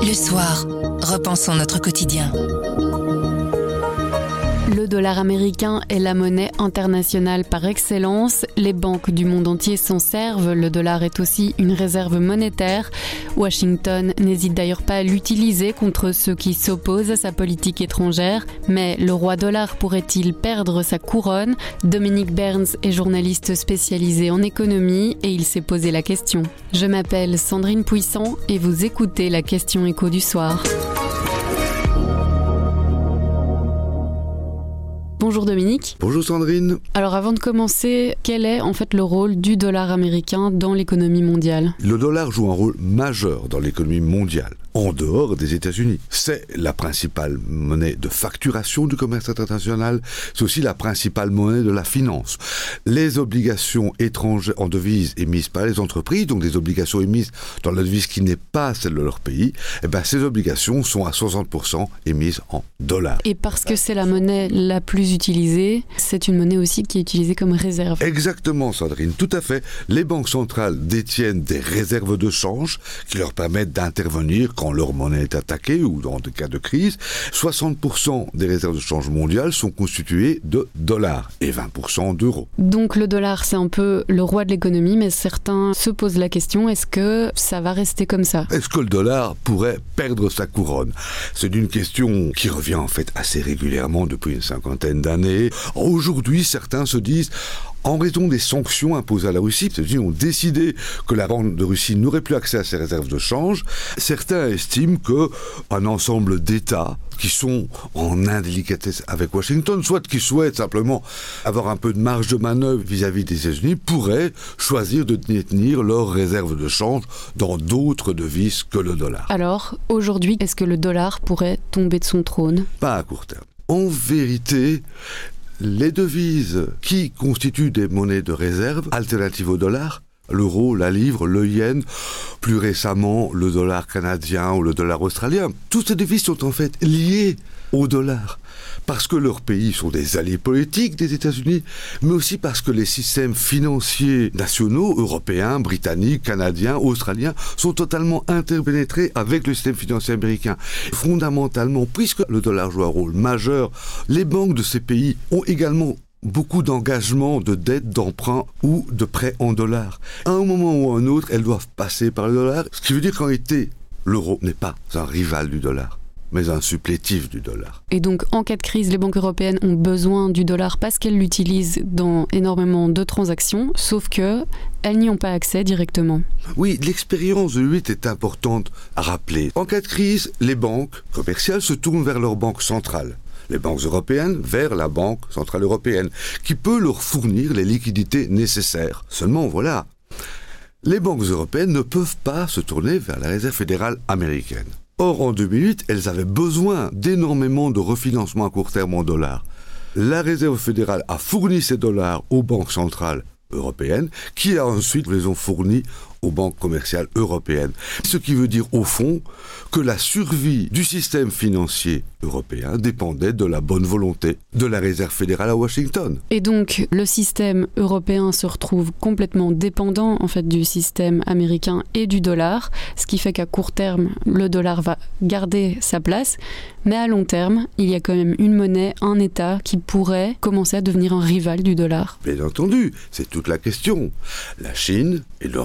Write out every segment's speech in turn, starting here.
Le soir, repensons notre quotidien. Le dollar américain est la monnaie internationale par excellence. Les banques du monde entier s'en servent. Le dollar est aussi une réserve monétaire. Washington n'hésite d'ailleurs pas à l'utiliser contre ceux qui s'opposent à sa politique étrangère. Mais le roi dollar pourrait-il perdre sa couronne? Dominique Burns est journaliste spécialisé en économie et il s'est posé la question. Je m'appelle Sandrine Puissant et vous écoutez la question écho du soir. Bonjour Dominique. Bonjour Sandrine. Alors avant de commencer, quel est en fait le rôle du dollar américain dans l'économie mondiale? Le dollar joue un rôle majeur dans l'économie mondiale en dehors des États-Unis. C'est la principale monnaie de facturation du commerce international, c'est aussi la principale monnaie de la finance. Les obligations étrangères en devises émises par les entreprises, donc des obligations émises dans la devise qui n'est pas celle de leur pays, eh ben ces obligations sont à 60% émises en dollars. Et parce que c'est la monnaie la plus utilisée, c'est une monnaie aussi qui est utilisée comme réserve. Exactement Sandrine, tout à fait. Les banques centrales détiennent des réserves de change qui leur permettent d'intervenir quand leur monnaie est attaquée ou dans des cas de crise, 60% des réserves de change mondiales sont constituées de dollars et 20% d'euros. Donc le dollar, c'est un peu le roi de l'économie, mais certains se posent la question, est-ce que ça va rester comme ça? Est-ce que le dollar pourrait perdre sa couronne? C'est une question qui revient en fait assez régulièrement depuis une cinquantaine d'années. Aujourd'hui, certains se disent en raison des sanctions imposées à la Russie, les États-Unis ont décidé que la Banque de Russie n'aurait plus accès à ses réserves de change. Certains estiment que un ensemble d'États qui sont en indélicatesse avec Washington, soit qui souhaitent simplement avoir un peu de marge de manœuvre vis-à-vis des États-Unis, pourraient choisir de détenir leurs réserves de change dans d'autres devises que le dollar. Alors, aujourd'hui, est-ce que le dollar pourrait tomber de son trône? Pas à court terme. En vérité, les devises qui constituent des monnaies de réserve alternatives au dollar, l'euro, la livre, le yen, plus récemment le dollar canadien ou le dollar australien, toutes ces devises sont en fait liées au dollar parce que leurs pays sont des alliés politiques des États-Unis, mais aussi parce que les systèmes financiers nationaux, européens, britanniques, canadiens, australiens, sont totalement interpénétrés avec le système financier américain. Fondamentalement, puisque le dollar joue un rôle majeur, les banques de ces pays ont également beaucoup d'engagements, de dettes, d'emprunts ou de prêts en dollars. À un moment ou à un autre, elles doivent passer par le dollar, ce qui veut dire qu'en réalité, l'euro n'est pas un rival du dollar mais un supplétif du dollar. Et donc, en cas de crise, les banques européennes ont besoin du dollar parce qu'elles l'utilisent dans énormément de transactions, sauf que elles n'y ont pas accès directement. Oui, l'expérience de 8 est importante à rappeler. En cas de crise, les banques commerciales se tournent vers leur banque centrale les banques européennes vers la Banque centrale européenne, qui peut leur fournir les liquidités nécessaires. Seulement, voilà, les banques européennes ne peuvent pas se tourner vers la Réserve fédérale américaine. Or, en 2008, elles avaient besoin d'énormément de refinancement à court terme en dollars. La Réserve fédérale a fourni ces dollars aux banques centrales européennes, qui a ensuite les ont fournis aux banques commerciales européennes. Ce qui veut dire au fond que la survie du système financier européen dépendait de la bonne volonté de la Réserve fédérale à Washington. Et donc le système européen se retrouve complètement dépendant en fait du système américain et du dollar, ce qui fait qu'à court terme le dollar va garder sa place, mais à long terme il y a quand même une monnaie, un État qui pourrait commencer à devenir un rival du dollar. Bien entendu, c'est toute la question. La Chine et le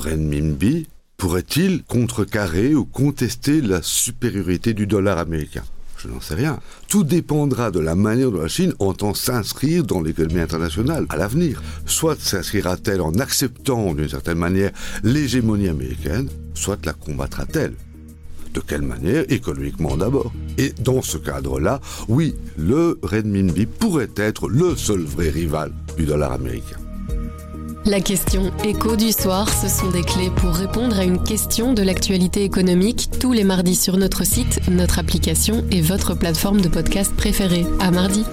pourrait-il contrecarrer ou contester la supériorité du dollar américain? Je n'en sais rien. Tout dépendra de la manière dont la Chine entend s'inscrire dans l'économie internationale à l'avenir. Soit s'inscrira-t-elle en acceptant d'une certaine manière l'hégémonie américaine, soit la combattra-t-elle. De quelle manière? Économiquement d'abord. Et dans ce cadre-là, oui, le renminbi pourrait être le seul vrai rival du dollar américain. La question écho du soir, ce sont des clés pour répondre à une question de l'actualité économique tous les mardis sur notre site, notre application et votre plateforme de podcast préférée. À mardi.